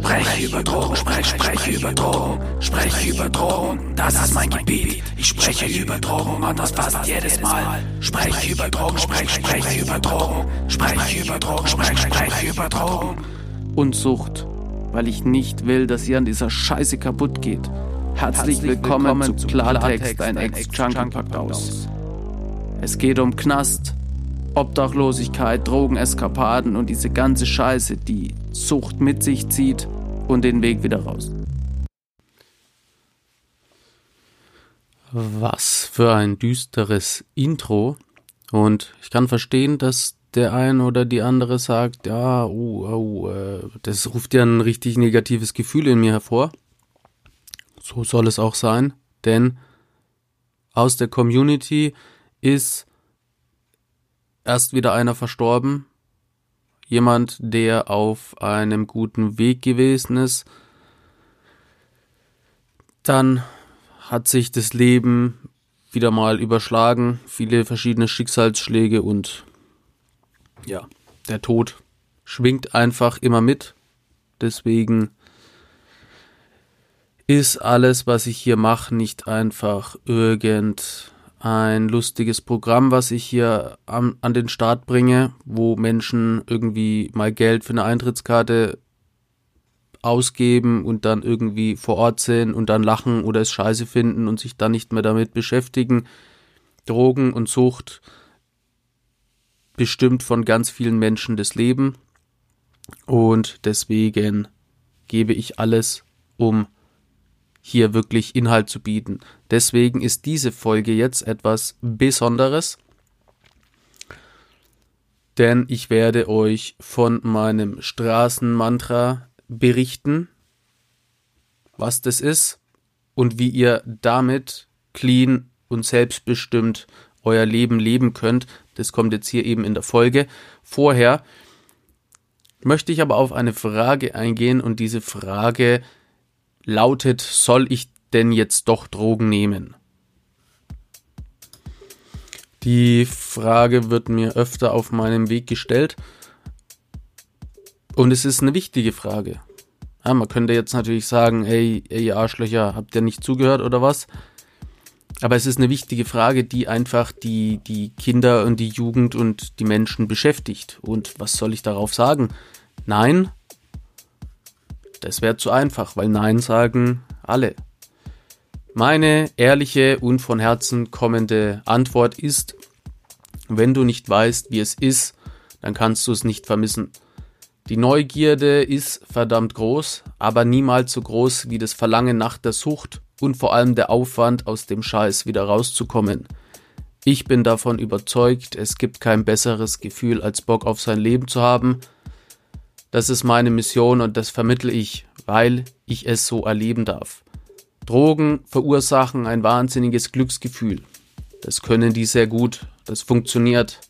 Spreche über Drogen, sprech, spreche über Drogen, spreche über Drogen, das ist mein Gebiet. Ich spreche über Drogen und das passt jedes Mal. Spreche über Drogen, sprech, spreche über Drogen, spreche über Drogen, sprech, spreche über Drogen. Und Sucht, weil ich nicht will, dass ihr an dieser Scheiße kaputt geht. Herzlich willkommen zu Klartext, ein Ex-Junkie packt aus. Es geht um Knast, Obdachlosigkeit, Drogeneskapaden und diese ganze Scheiße, die Sucht mit sich zieht und den Weg wieder raus. Was für ein düsteres Intro. Und ich kann verstehen, dass der ein oder die andere sagt, ja, oh, äh, das ruft ja ein richtig negatives Gefühl in mir hervor. So soll es auch sein, denn aus der Community ist erst wieder einer verstorben, jemand, der auf einem guten Weg gewesen ist. Dann hat sich das Leben wieder mal überschlagen, viele verschiedene Schicksalsschläge und ja, der Tod schwingt einfach immer mit. Deswegen ist alles, was ich hier mache, nicht einfach irgendein lustiges Programm, was ich hier an, an den Start bringe, wo Menschen irgendwie mal Geld für eine Eintrittskarte ausgeben und dann irgendwie vor Ort sind und dann lachen oder es scheiße finden und sich dann nicht mehr damit beschäftigen. Drogen und Sucht bestimmt von ganz vielen Menschen das Leben und deswegen gebe ich alles, um hier wirklich Inhalt zu bieten. Deswegen ist diese Folge jetzt etwas Besonderes, denn ich werde euch von meinem Straßenmantra berichten, was das ist und wie ihr damit clean und selbstbestimmt euer Leben leben könnt. Das kommt jetzt hier eben in der Folge. Vorher möchte ich aber auf eine Frage eingehen und diese Frage lautet, soll ich denn jetzt doch Drogen nehmen? Die Frage wird mir öfter auf meinem Weg gestellt und es ist eine wichtige Frage. Ja, man könnte jetzt natürlich sagen, ey, ey, ihr Arschlöcher, habt ihr nicht zugehört oder was? Aber es ist eine wichtige Frage, die einfach die, die Kinder und die Jugend und die Menschen beschäftigt. Und was soll ich darauf sagen? Nein, das wäre zu einfach, weil Nein sagen alle. Meine ehrliche und von Herzen kommende Antwort ist, wenn du nicht weißt, wie es ist, dann kannst du es nicht vermissen. Die Neugierde ist verdammt groß, aber niemals so groß wie das Verlangen nach der Sucht und vor allem der Aufwand, aus dem Scheiß wieder rauszukommen. Ich bin davon überzeugt, es gibt kein besseres Gefühl, als Bock auf sein Leben zu haben, das ist meine Mission und das vermittle ich, weil ich es so erleben darf. Drogen verursachen ein wahnsinniges Glücksgefühl. Das können die sehr gut, das funktioniert.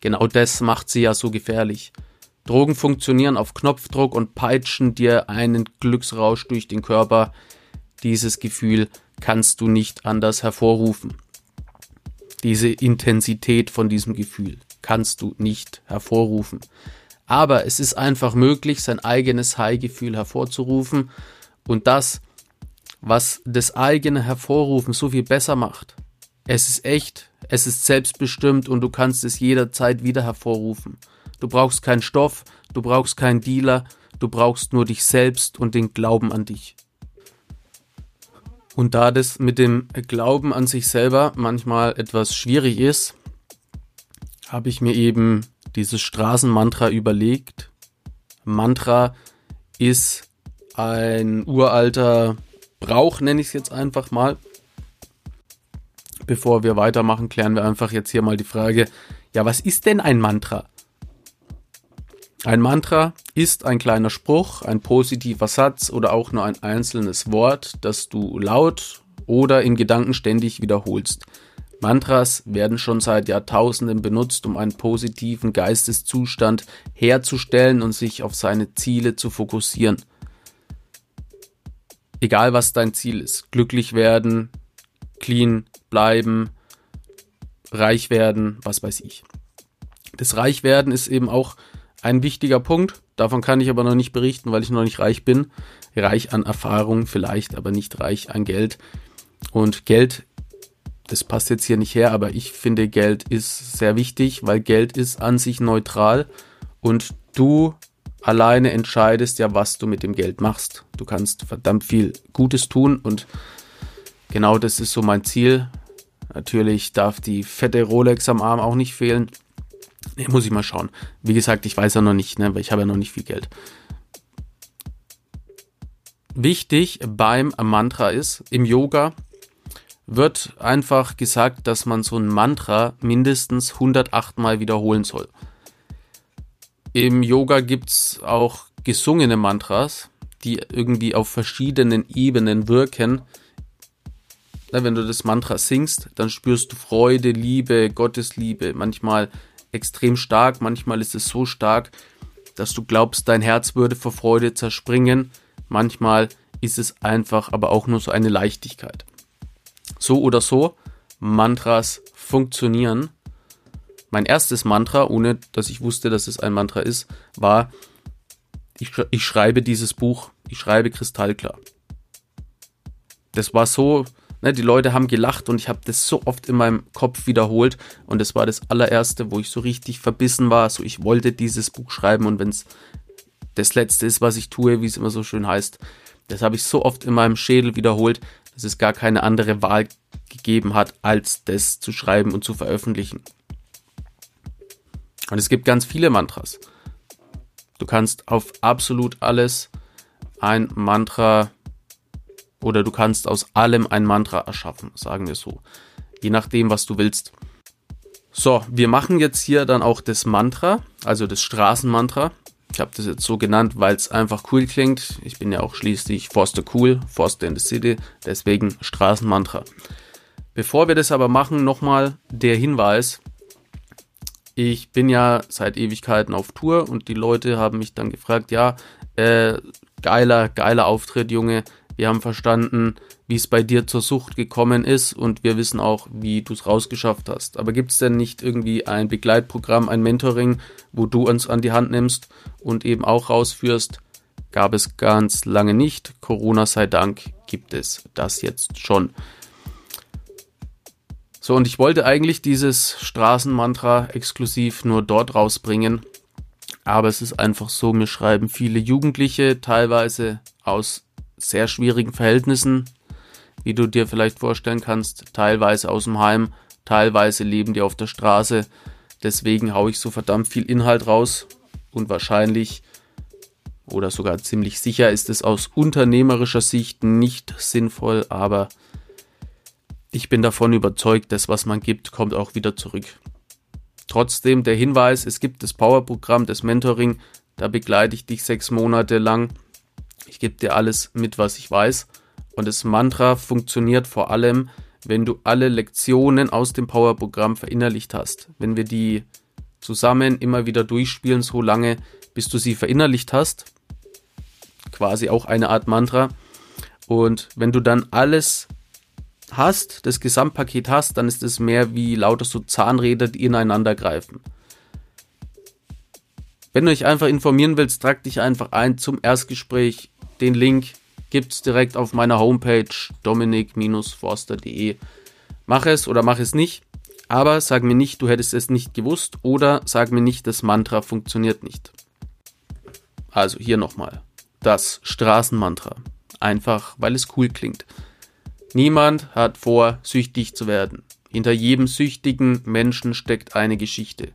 Genau das macht sie ja so gefährlich. Drogen funktionieren auf Knopfdruck und peitschen dir einen Glücksrausch durch den Körper. Dieses Gefühl kannst du nicht anders hervorrufen. Diese Intensität von diesem Gefühl kannst du nicht hervorrufen. Aber es ist einfach möglich, sein eigenes High-Gefühl hervorzurufen und das, was das eigene Hervorrufen so viel besser macht. Es ist echt, es ist selbstbestimmt und du kannst es jederzeit wieder hervorrufen. Du brauchst keinen Stoff, du brauchst keinen Dealer, du brauchst nur dich selbst und den Glauben an dich. Und da das mit dem Glauben an sich selber manchmal etwas schwierig ist, habe ich mir eben dieses Straßenmantra überlegt. Mantra ist ein uralter Brauch, nenne ich es jetzt einfach mal. Bevor wir weitermachen, klären wir einfach jetzt hier mal die Frage, ja, was ist denn ein Mantra? Ein Mantra ist ein kleiner Spruch, ein positiver Satz oder auch nur ein einzelnes Wort, das du laut oder in Gedanken ständig wiederholst. Mantras werden schon seit Jahrtausenden benutzt, um einen positiven Geisteszustand herzustellen und sich auf seine Ziele zu fokussieren. Egal was dein Ziel ist, glücklich werden, clean bleiben, reich werden, was weiß ich. Das Reichwerden ist eben auch Ein wichtiger Punkt, davon kann ich aber noch nicht berichten, weil ich noch nicht reich bin. Reich an Erfahrung vielleicht, aber nicht reich an Geld. Und Geld, das passt jetzt hier nicht her, aber ich finde Geld ist sehr wichtig, weil Geld ist an sich neutral und du alleine entscheidest ja, was du mit dem Geld machst. Du kannst verdammt viel Gutes tun und genau das ist so mein Ziel. Natürlich darf die fette Rolex am Arm auch nicht fehlen. Nee, muss ich mal schauen. Wie gesagt, ich weiß ja noch nicht, ne, weil ich habe ja noch nicht viel Geld. Wichtig beim Mantra ist, im Yoga wird einfach gesagt, dass man so ein Mantra mindestens 108 Mal wiederholen soll. Im Yoga gibt es auch gesungene Mantras, die irgendwie auf verschiedenen Ebenen wirken. wenn du das Mantra singst, dann spürst du Freude, Liebe, Gottesliebe. Manchmal extrem stark, manchmal ist es so stark, dass du glaubst, dein Herz würde vor Freude zerspringen. Manchmal ist es einfach aber auch nur so eine Leichtigkeit. So oder so, Mantras funktionieren. Mein erstes Mantra, ohne dass ich wusste, dass es ein Mantra ist, war, ich, ich schreibe dieses Buch, ich schreibe kristallklar. Das war so, Ne, die Leute haben gelacht und ich habe das so oft in meinem Kopf wiederholt und das war das allererste, wo ich so richtig verbissen war. So, ich wollte dieses Buch schreiben und wenn es das letzte ist, was ich tue, wie es immer so schön heißt, das habe ich so oft in meinem Schädel wiederholt, dass es gar keine andere Wahl gegeben hat, als das zu schreiben und zu veröffentlichen. Und es gibt ganz viele Mantras. Du kannst auf absolut alles ein Mantra oder du kannst aus allem ein Mantra erschaffen, sagen wir so. Je nachdem, was du willst. So, wir machen jetzt hier dann auch das Mantra, also das Straßenmantra. Ich habe das jetzt so genannt, weil es einfach cool klingt. Ich bin ja auch schließlich Forster Cool, Forster in the City, deswegen Straßenmantra. Bevor wir das aber machen, nochmal der Hinweis. Ich bin ja seit Ewigkeiten auf Tour und die Leute haben mich dann gefragt, ja, äh, geiler, geiler Auftritt, Junge, wir haben verstanden, wie es bei dir zur Sucht gekommen ist und wir wissen auch, wie du es rausgeschafft hast. Aber gibt es denn nicht irgendwie ein Begleitprogramm, ein Mentoring, wo du uns an die Hand nimmst und eben auch rausführst? Gab es ganz lange nicht. Corona sei Dank gibt es das jetzt schon. So, und ich wollte eigentlich dieses Straßenmantra exklusiv nur dort rausbringen. Aber es ist einfach so, mir schreiben viele Jugendliche, teilweise aus sehr schwierigen Verhältnissen, wie du dir vielleicht vorstellen kannst, teilweise aus dem Heim, teilweise leben die auf der Straße. Deswegen haue ich so verdammt viel Inhalt raus und wahrscheinlich oder sogar ziemlich sicher ist es aus unternehmerischer Sicht nicht sinnvoll, aber ich bin davon überzeugt, dass was man gibt, kommt auch wieder zurück. Trotzdem der Hinweis, es gibt das Powerprogramm, das Mentoring, da begleite ich dich sechs Monate lang ich gebe dir alles mit, was ich weiß. Und das Mantra funktioniert vor allem, wenn du alle Lektionen aus dem Power-Programm verinnerlicht hast. Wenn wir die zusammen immer wieder durchspielen, so lange, bis du sie verinnerlicht hast. Quasi auch eine Art Mantra. Und wenn du dann alles hast, das Gesamtpaket hast, dann ist es mehr wie lauter so Zahnräder, die ineinander greifen. Wenn du dich einfach informieren willst, trag dich einfach ein zum Erstgespräch den Link gibt es direkt auf meiner Homepage dominik-forster.de. Mach es oder mach es nicht, aber sag mir nicht, du hättest es nicht gewusst oder sag mir nicht, das Mantra funktioniert nicht. Also hier nochmal. Das Straßenmantra. Einfach, weil es cool klingt. Niemand hat vor, süchtig zu werden. Hinter jedem süchtigen Menschen steckt eine Geschichte.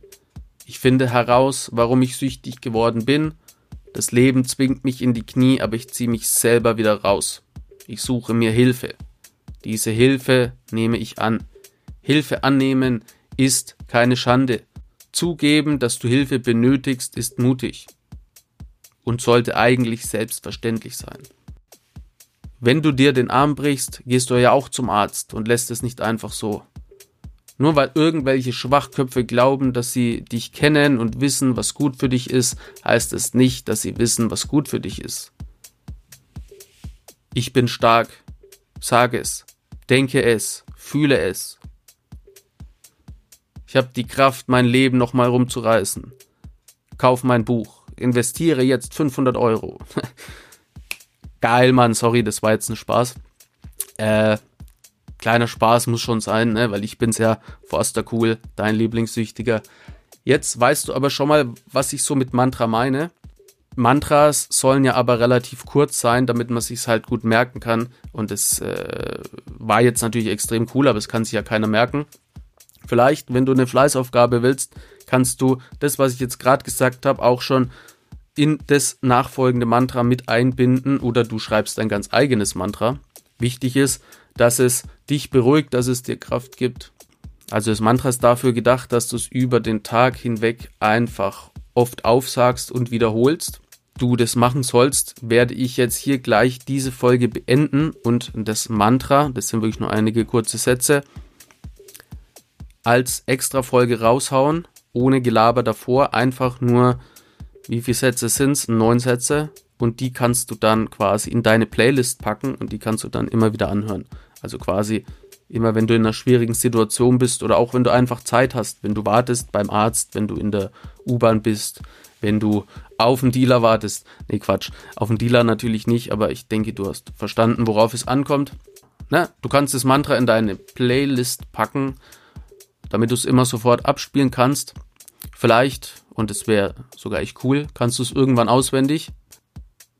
Ich finde heraus, warum ich süchtig geworden bin das Leben zwingt mich in die Knie, aber ich ziehe mich selber wieder raus. Ich suche mir Hilfe. Diese Hilfe nehme ich an. Hilfe annehmen ist keine Schande. Zugeben, dass du Hilfe benötigst, ist mutig und sollte eigentlich selbstverständlich sein. Wenn du dir den Arm brichst, gehst du ja auch zum Arzt und lässt es nicht einfach so. Nur weil irgendwelche Schwachköpfe glauben, dass sie dich kennen und wissen, was gut für dich ist, heißt es nicht, dass sie wissen, was gut für dich ist. Ich bin stark. Sage es. Denke es. Fühle es. Ich habe die Kraft, mein Leben nochmal rumzureißen. kauf mein Buch, investiere jetzt 500 Euro. Geil, Mann, sorry, das war jetzt ein Spaß. Äh, kleiner Spaß muss schon sein, ne? weil ich bin's ja, Forster Cool, dein Lieblingssüchtiger. Jetzt weißt du aber schon mal, was ich so mit Mantra meine. Mantras sollen ja aber relativ kurz sein, damit man sich's halt gut merken kann. Und es äh, war jetzt natürlich extrem cool, aber es kann sich ja keiner merken. Vielleicht, wenn du eine Fleißaufgabe willst, kannst du das, was ich jetzt gerade gesagt habe, auch schon in das nachfolgende Mantra mit einbinden oder du schreibst ein ganz eigenes Mantra. Wichtig ist, dass es dich beruhigt, dass es dir Kraft gibt. Also das Mantra ist dafür gedacht, dass du es über den Tag hinweg einfach oft aufsagst und wiederholst. Du das machen sollst, werde ich jetzt hier gleich diese Folge beenden und das Mantra, das sind wirklich nur einige kurze Sätze, als extra Folge raushauen, ohne Gelaber davor, einfach nur, wie viele Sätze sind es? Neun Sätze und die kannst du dann quasi in deine Playlist packen und die kannst du dann immer wieder anhören. Also quasi immer, wenn du in einer schwierigen Situation bist oder auch wenn du einfach Zeit hast, wenn du wartest beim Arzt, wenn du in der U-Bahn bist, wenn du auf einen Dealer wartest. Nee, Quatsch, auf einen Dealer natürlich nicht, aber ich denke, du hast verstanden, worauf es ankommt. Na, du kannst das Mantra in deine Playlist packen, damit du es immer sofort abspielen kannst. Vielleicht, und es wäre sogar echt cool, kannst du es irgendwann auswendig.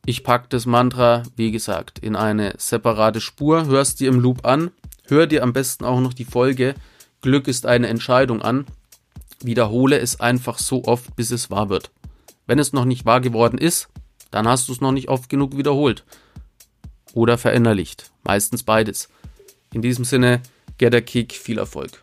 Ich pack das Mantra, wie gesagt, in eine separate Spur, hörst dir im Loop an, hör dir am besten auch noch die Folge Glück ist eine Entscheidung an. Wiederhole es einfach so oft, bis es wahr wird. Wenn es noch nicht wahr geworden ist, dann hast du es noch nicht oft genug wiederholt. Oder verinnerlicht. Meistens beides. In diesem Sinne, get a kick, viel Erfolg.